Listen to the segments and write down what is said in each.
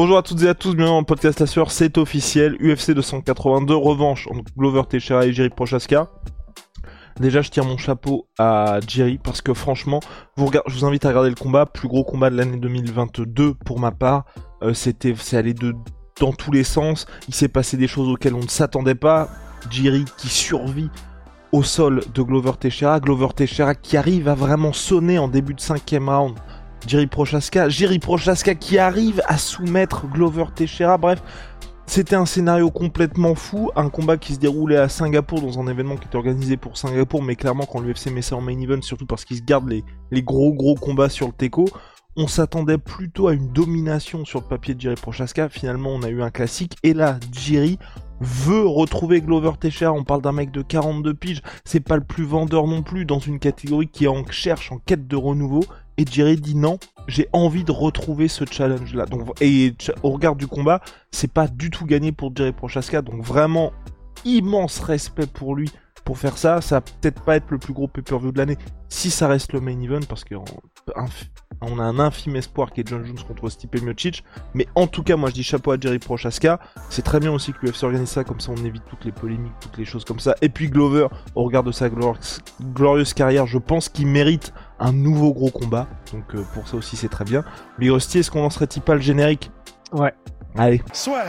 Bonjour à toutes et à tous, bienvenue dans le podcast Assure, c'est officiel, UFC 282, revanche entre Glover Teixeira et Jerry Prochaska. Déjà, je tire mon chapeau à Jerry parce que franchement, je vous invite à regarder le combat, plus gros combat de l'année 2022 pour ma part. Euh, c'était, c'est allé dans tous les sens. Il s'est passé des choses auxquelles on ne s'attendait pas. Jerry qui survit au sol de Glover Teixeira, Glover Teixeira qui arrive à vraiment sonner en début de cinquième round. Jerry Prochaska, Jerry Prochaska qui arrive à soumettre Glover Teixeira. Bref, c'était un scénario complètement fou, un combat qui se déroulait à Singapour dans un événement qui était organisé pour Singapour, mais clairement quand l'UFC met ça en main event, surtout parce qu'ils se gardent les, gros gros combats sur le Teco, on s'attendait plutôt à une domination sur le papier de Jerry Prochaska. Finalement, on a eu un classique. Et là, Jerry veut retrouver Glover Teixeira. On parle d'un mec de 42 piges. C'est pas le plus vendeur non plus dans une catégorie qui en cherche en quête de renouveau. Et Jerry dit non, j'ai envie de retrouver ce challenge là. Et au regard du combat, c'est pas du tout gagné pour Jerry Prochaska. Donc vraiment immense respect pour lui pour faire ça. Ça va peut-être pas être le plus gros pay-per-view de l'année si ça reste le main event parce qu'on on a un infime espoir qui est John Jones contre Stipe Miocic. Mais en tout cas, moi je dis chapeau à Jerry Prochaska. C'est très bien aussi que l'UFC organise ça, comme ça on évite toutes les polémiques, toutes les choses comme ça. Et puis Glover, au regard de sa glorieuse carrière, je pense qu'il mérite un nouveau gros combat. Donc euh, pour ça aussi c'est très bien. Big Rusty, est-ce qu'on lancerait-il pas le générique? Ouais. Allez. Soit.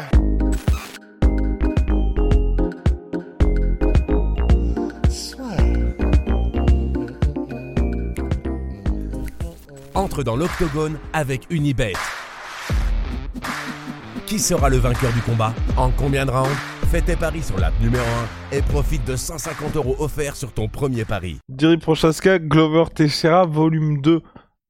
Entre dans l'octogone avec Unibet. Qui sera le vainqueur du combat En combien de rounds Fais tes paris sur l'app numéro 1 et profite de 150 euros offerts sur ton premier pari. Jerry Prochaska, Glover Teixeira, volume 2.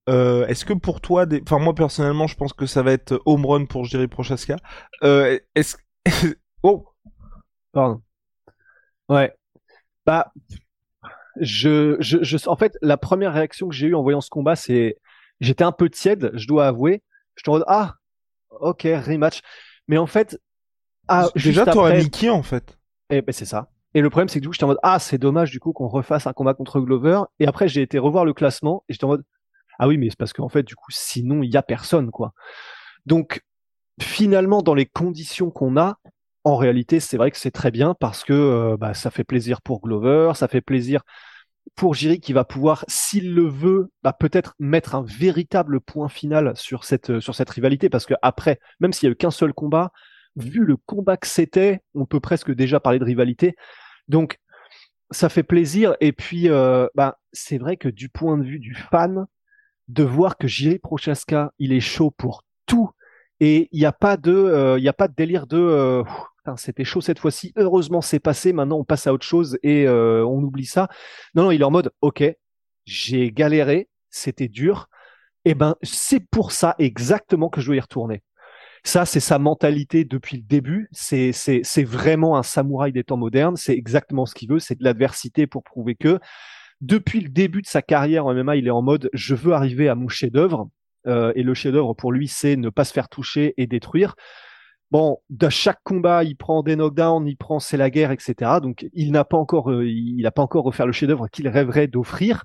Euh, Est-ce que pour toi, des... enfin moi personnellement, je pense que ça va être home run pour Jerry Prochaska. Euh, Est-ce oh pardon. Ouais. Bah, je, je, je, en fait, la première réaction que j'ai eue en voyant ce combat, c'est j'étais un peu tiède, je dois avouer. Je te ah, ok, rematch. Mais en fait, ah, déjà, t'aurais mis qui en fait Eh ben c'est ça. Et le problème, c'est que du coup, j'étais en mode ah, c'est dommage du coup qu'on refasse un combat contre Glover. Et après, j'ai été revoir le classement et j'étais en mode ah oui, mais c'est parce qu'en fait, du coup, sinon, il y a personne quoi. Donc, finalement, dans les conditions qu'on a, en réalité, c'est vrai que c'est très bien parce que euh, bah, ça fait plaisir pour Glover, ça fait plaisir pour Jiri qui va pouvoir, s'il le veut, bah, peut-être mettre un véritable point final sur cette, sur cette rivalité parce que après, même s'il y a eu qu'un seul combat, vu le combat que c'était, on peut presque déjà parler de rivalité. Donc, ça fait plaisir. Et puis, euh, bah, c'est vrai que du point de vue du fan, de voir que Jiri Prochaska, il est chaud pour tout. Et il n'y a pas de, euh, il y a pas de délire de, euh, c'était chaud cette fois-ci. Heureusement, c'est passé. Maintenant, on passe à autre chose et euh, on oublie ça. Non, non, il est en mode, ok, j'ai galéré, c'était dur. Et eh ben, c'est pour ça exactement que je veux y retourner. Ça, c'est sa mentalité depuis le début. C'est vraiment un samouraï des temps modernes. C'est exactement ce qu'il veut. C'est de l'adversité pour prouver que depuis le début de sa carrière en MMA, il est en mode, je veux arriver à mon chef-d'œuvre. Euh, et le chef-d'œuvre pour lui, c'est ne pas se faire toucher et détruire. Bon, de chaque combat, il prend des knockdowns, il prend c'est la guerre, etc. Donc, il n'a pas encore, euh, il n'a pas encore refaire le chef-d'œuvre qu'il rêverait d'offrir,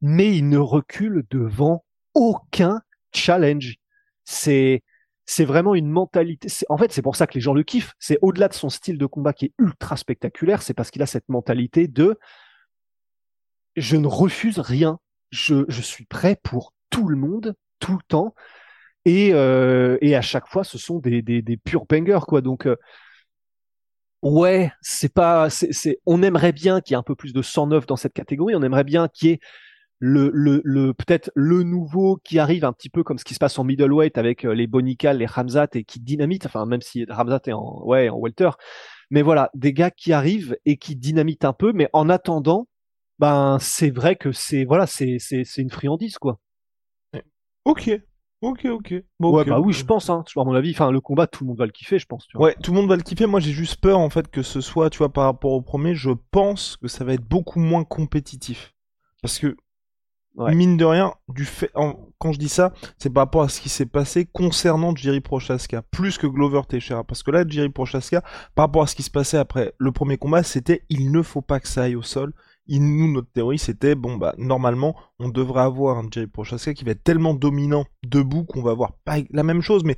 mais il ne recule devant aucun challenge. C'est, c'est vraiment une mentalité. En fait, c'est pour ça que les gens le kiffent. C'est au-delà de son style de combat qui est ultra spectaculaire, c'est parce qu'il a cette mentalité de je ne refuse rien. Je, je suis prêt pour tout le monde, tout le temps. Et, euh, et à chaque fois, ce sont des, des, purs bangers, quoi. Donc, euh, ouais, c'est pas, c'est, on aimerait bien qu'il y ait un peu plus de 109 dans cette catégorie. On aimerait bien qu'il y ait le, le, le peut-être le nouveau qui arrive un petit peu comme ce qui se passe en middleweight avec euh, les Bonica, les Ramzat et qui dynamite. Enfin, même si Ramzat est en, ouais, en welter. Mais voilà, des gars qui arrivent et qui dynamitent un peu. Mais en attendant, ben, c'est vrai que c'est, voilà, c'est une friandise, quoi. Ok, Ok, ok. Bon, ouais, ok, bah ok. oui, je pense. Hein. À mon avis, enfin, le combat, tout le monde va le kiffer, je pense. Tu vois. Ouais, tout le monde va le kiffer. Moi, j'ai juste peur en fait que ce soit, tu vois, par rapport au premier, je pense que ça va être beaucoup moins compétitif. Parce que Ouais. mine de rien, du fait, en- quand je dis ça, c'est par rapport à ce qui s'est passé concernant Jerry Prochaska, plus que Glover Teixeira. Parce que là, Jerry Prochaska, par rapport à ce qui se passait après le premier combat, c'était il ne faut pas que ça aille au sol. Nous, notre théorie, c'était bon bah normalement, on devrait avoir un Jerry Prochaska qui va être tellement dominant debout qu'on va avoir pas la même chose, mais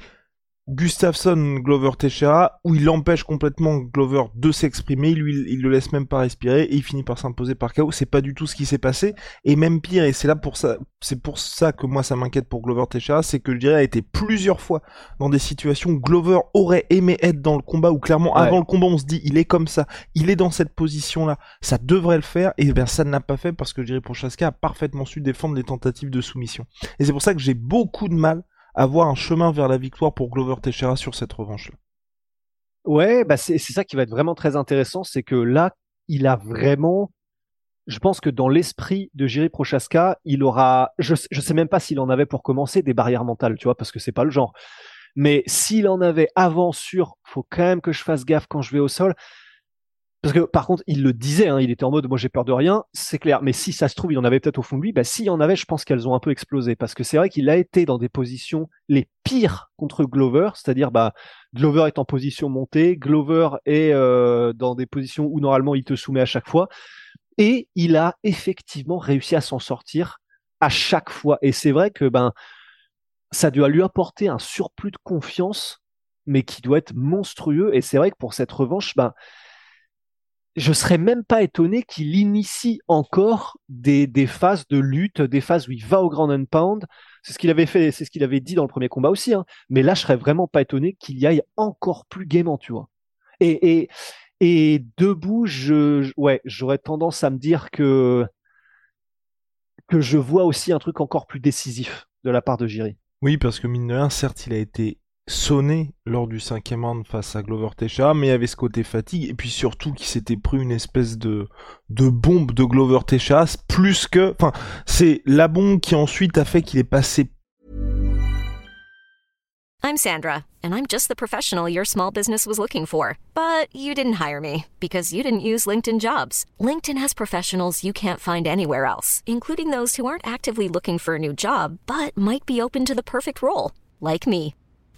Gustafsson, Glover Teixeira, où il empêche complètement Glover de s'exprimer, lui il le laisse même pas respirer et il finit par s'imposer par KO. C'est pas du tout ce qui s'est passé. Et même pire, et c'est là pour ça, c'est pour ça que moi ça m'inquiète pour Glover Teixeira, c'est que Jerry a été plusieurs fois dans des situations où Glover aurait aimé être dans le combat, où clairement Ouais. avant le combat on se dit il est comme ça, il est dans cette position là, ça devrait le faire, et bien ça ne l'a pas fait parce que Jerry Prochaska a parfaitement su défendre les tentatives de soumission. Et c'est pour ça que j'ai beaucoup de mal à voir un chemin vers la victoire pour Glover Teixeira sur cette revanche-là. Ouais, bah c'est ça qui va être vraiment très intéressant, c'est que là, il a vraiment, je pense que dans l'esprit de Jiri Prochaska, il aura, je, je sais même pas s'il en avait pour commencer des barrières mentales, tu vois, parce que c'est pas le genre. Mais s'il en avait avant sur, faut quand même que je fasse gaffe quand je vais au sol. Parce que par contre, il le disait, hein, il était en mode, moi j'ai peur de rien, c'est clair. Mais si ça se trouve, il en avait peut-être au fond de lui. Bah s'il y en avait, je pense qu'elles ont un peu explosé. Parce que c'est vrai qu'il a été dans des positions les pires contre Glover, c'est-à-dire bah Glover est en position montée, Glover est euh, dans des positions où normalement il te soumet à chaque fois, et il a effectivement réussi à s'en sortir à chaque fois. Et c'est vrai que ben ça doit lui apporter un surplus de confiance, mais qui doit être monstrueux. Et c'est vrai que pour cette revanche, ben je serais même pas étonné qu'il initie encore des, des phases de lutte, des phases où il va au ground and pound. C'est ce qu'il avait fait, c'est ce qu'il avait dit dans le premier combat aussi. Hein. Mais là, je serais vraiment pas étonné qu'il y aille encore plus gaiement, tu vois. Et, et, et debout, je, ouais, j'aurais tendance à me dire que que je vois aussi un truc encore plus décisif de la part de Jiri. Oui, parce que mine de rien, certes, il a été sonné lors du cinquième round face à Glover Teixeira, mais il y avait ce côté fatigue, et puis surtout qu'il s'était pris une espèce de, de bombe de Glover Teixeira, plus que... Enfin, c'est la bombe qui ensuite a fait qu'il est passé I'm Sandra, and I'm just the professional your small business was looking for. But you didn't hire me because you didn't use LinkedIn jobs. LinkedIn has professionals you can't find anywhere else, including those who aren't actively looking for a new job but might be open to the perfect role, like me.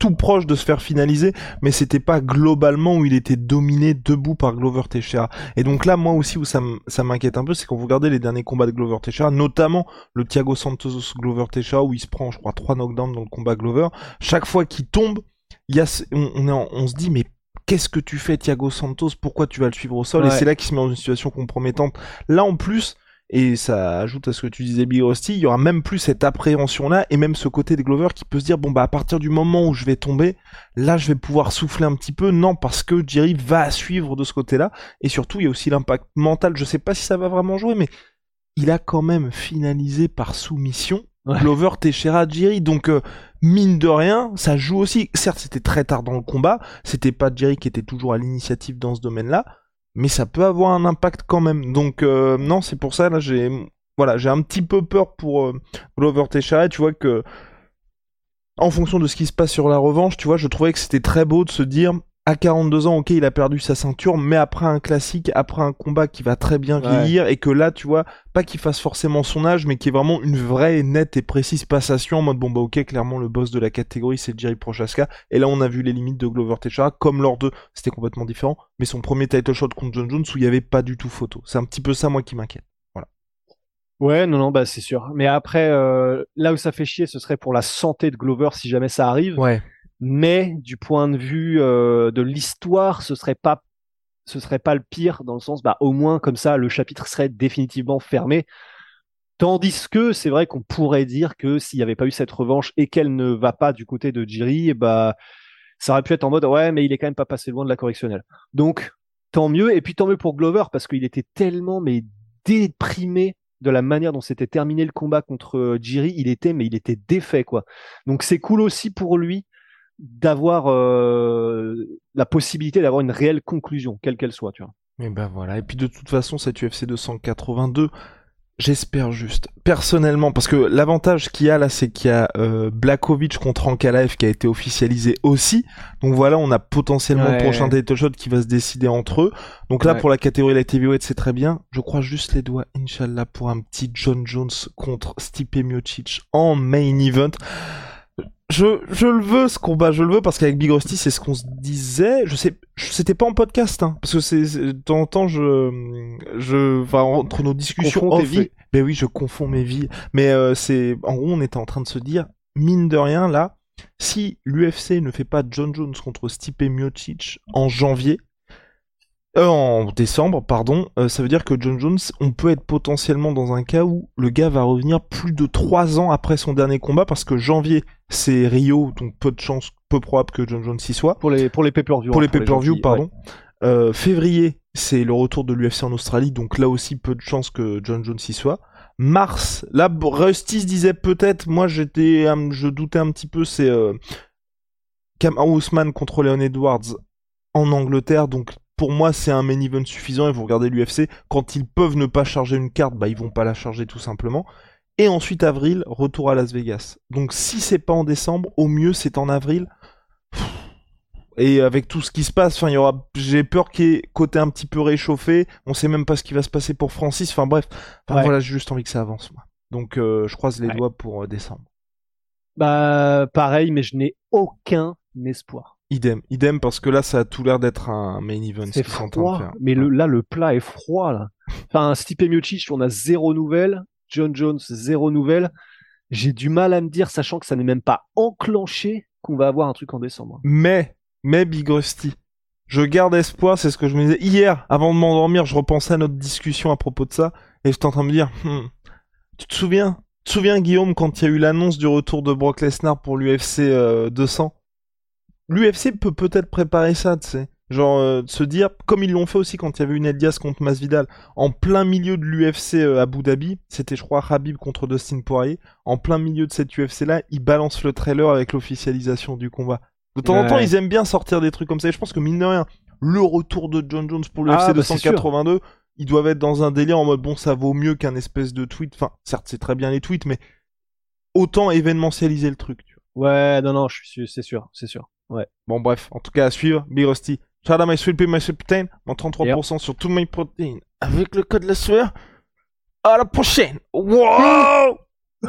Tout proche de se faire finaliser, mais c'était pas globalement où il était dominé debout par Glover Teixeira. Et donc là, moi aussi, où ça m'inquiète un peu, c'est quand vous regardez les derniers combats de Glover Teixeira, notamment le Thiago Santos Glover Teixeira, où il se prend, je crois, trois knockdowns dans le combat Glover. Chaque fois qu'il tombe, il y a, on, en- on se dit, mais qu'est-ce que tu fais, Thiago Santos? Pourquoi tu vas le suivre au sol? Et c'est là qu'il se met dans une situation compromettante. Là, en plus, et ça ajoute à ce que tu disais, Big Rusty, il y aura même plus cette appréhension-là, et même ce côté de Glover qui peut se dire, bon bah à partir du moment où je vais tomber, là je vais pouvoir souffler un petit peu, non, parce que Jerry va suivre de ce côté-là, et surtout il y a aussi l'impact mental, je sais pas si ça va vraiment jouer, mais il a quand même finalisé par soumission. Ouais. Glover Teixeira Jerry, donc euh, mine de rien, ça joue aussi, certes c'était très tard dans le combat, c'était pas Jerry qui était toujours à l'initiative dans ce domaine-là, mais ça peut avoir un impact quand même. Donc euh, non, c'est pour ça là j'ai voilà, j'ai un petit peu peur pour euh, Glover Teixeira, tu vois que en fonction de ce qui se passe sur la revanche, tu vois, je trouvais que c'était très beau de se dire à 42 ans, ok, il a perdu sa ceinture, mais après un classique, après un combat qui va très bien Ouais. vieillir, et que là, tu vois, pas qu'il fasse forcément son âge, mais qu'il y ait vraiment une vraie, et nette et précise passation en mode bon bah ok, clairement le boss de la catégorie c'est Jerry Prochaska, et là on a vu les limites de Glover Teixeira, comme lors de, c'était complètement différent, mais son premier title shot contre John Jones où il y avait pas du tout photo. C'est un petit peu ça moi qui m'inquiète. Ouais, non, non, bah c'est sûr. Mais après, euh, là où ça fait chier, ce serait pour la santé de Glover si jamais ça arrive. Ouais. Mais du point de vue euh, de l'histoire, ce serait pas, ce serait pas le pire dans le sens, bah au moins comme ça, le chapitre serait définitivement fermé. Tandis que c'est vrai qu'on pourrait dire que s'il n'y avait pas eu cette revanche et qu'elle ne va pas du côté de Jiri, bah ça aurait pu être en mode ouais, mais il est quand même pas passé loin de la correctionnelle. Donc tant mieux. Et puis tant mieux pour Glover parce qu'il était tellement mais déprimé de la manière dont s'était terminé le combat contre euh, Jiri, il était, mais il était défait, quoi. Donc c'est cool aussi pour lui d'avoir euh, la possibilité d'avoir une réelle conclusion, quelle qu'elle soit, tu vois. Et ben voilà. Et puis de toute façon, cette UFC 282, J'espère juste, personnellement, parce que l'avantage qu'il y a là, c'est qu'il y a euh, Blakovic contre Ankalaev qui a été officialisé aussi. Donc voilà, on a potentiellement le prochain title shot qui va se décider entre eux. Donc là, pour la catégorie light heavyweight, c'est très bien. Je crois juste les doigts, Inch'Allah, pour un petit John Jones contre Stipe Miocic en main event je, je le veux ce combat, je le veux parce qu'avec Big Rusty, c'est ce qu'on se disait. Je sais, c'était pas en podcast, hein, parce que c'est de temps en temps, je, je, enfin entre nos discussions, off, vies. Ben oui, je confonds mes vies. Mais euh, c'est, en gros, on était en train de se dire, mine de rien, là, si l'UFC ne fait pas John Jones contre Stipe Miocic en janvier, euh, en décembre, pardon, euh, ça veut dire que John Jones, on peut être potentiellement dans un cas où le gars va revenir plus de 3 ans après son dernier combat, parce que janvier, c'est Rio, donc peu de chance, peu probable que John Jones y soit. Pour les, pour les pay-per-view. Pour les pay-per-view, pardon. Euh, février, c'est le retour de l'UFC en Australie, donc là aussi, peu de chance que John Jones y soit. Mars, là, Rusty se disait peut-être, moi j'étais, je doutais un petit peu, c'est Cam Ousmane contre Leon Edwards en Angleterre, donc pour moi, c'est un main event suffisant. Et vous regardez l'UFC, quand ils peuvent ne pas charger une carte, bah ils vont pas la charger tout simplement. Et ensuite avril, retour à Las Vegas. Donc si c'est pas en décembre, au mieux c'est en avril. Et avec tout ce qui se passe, enfin, il y aura, j'ai peur qu'il y ait côté un petit peu réchauffé. On sait même pas ce qui va se passer pour Francis. Enfin bref, voilà, j'ai juste envie que ça avance. Moi. Donc euh, je croise les doigts pour euh, décembre. Bah pareil, mais je n'ai aucun espoir. Idem, idem, parce que là, ça a tout l'air d'être un main event. C'est froid, mais le, là, le plat est froid, là. Enfin, Stipe Miocic, on a zéro nouvelle. John Jones, zéro nouvelle. J'ai du mal à me dire, sachant que ça n'est même pas enclenché, qu'on va avoir un truc en décembre. Mais, mais Big Rusty, je garde espoir, c'est ce que je me disais. Hier, avant de m'endormir, je repensais à notre discussion à propos de ça, et j'étais en train de me dire, hmm, tu te souviens, tu te souviens, Guillaume, quand il y a eu l'annonce du retour de Brock Lesnar pour l'UFC 200 l'UFC peut peut-être préparer ça, tu sais. Genre, euh, se dire, comme ils l'ont fait aussi quand il y avait une Elias contre Masvidal, en plein milieu de l'UFC à euh, Abu Dhabi, c'était je crois Habib contre Dustin Poirier, en plein milieu de cette UFC-là, ils balancent le trailer avec l'officialisation du combat. De temps en temps, ils aiment bien sortir des trucs comme ça, et je pense que mine de rien, le retour de John Jones pour l'UFC ah, 282, bah, ils doivent être dans un délire en mode, bon, ça vaut mieux qu'un espèce de tweet, enfin, certes, c'est très bien les tweets, mais autant événementialiser le truc, tu vois. Ouais, non, non, je suis, c'est sûr, c'est sûr. Ouais. Bon, bref, en tout cas, à suivre, Big Rusty. Shout out my sweet pea, my sweet protein, mon 33% sur tout mes protéines avec le code la sueur. À la prochaine! Wow!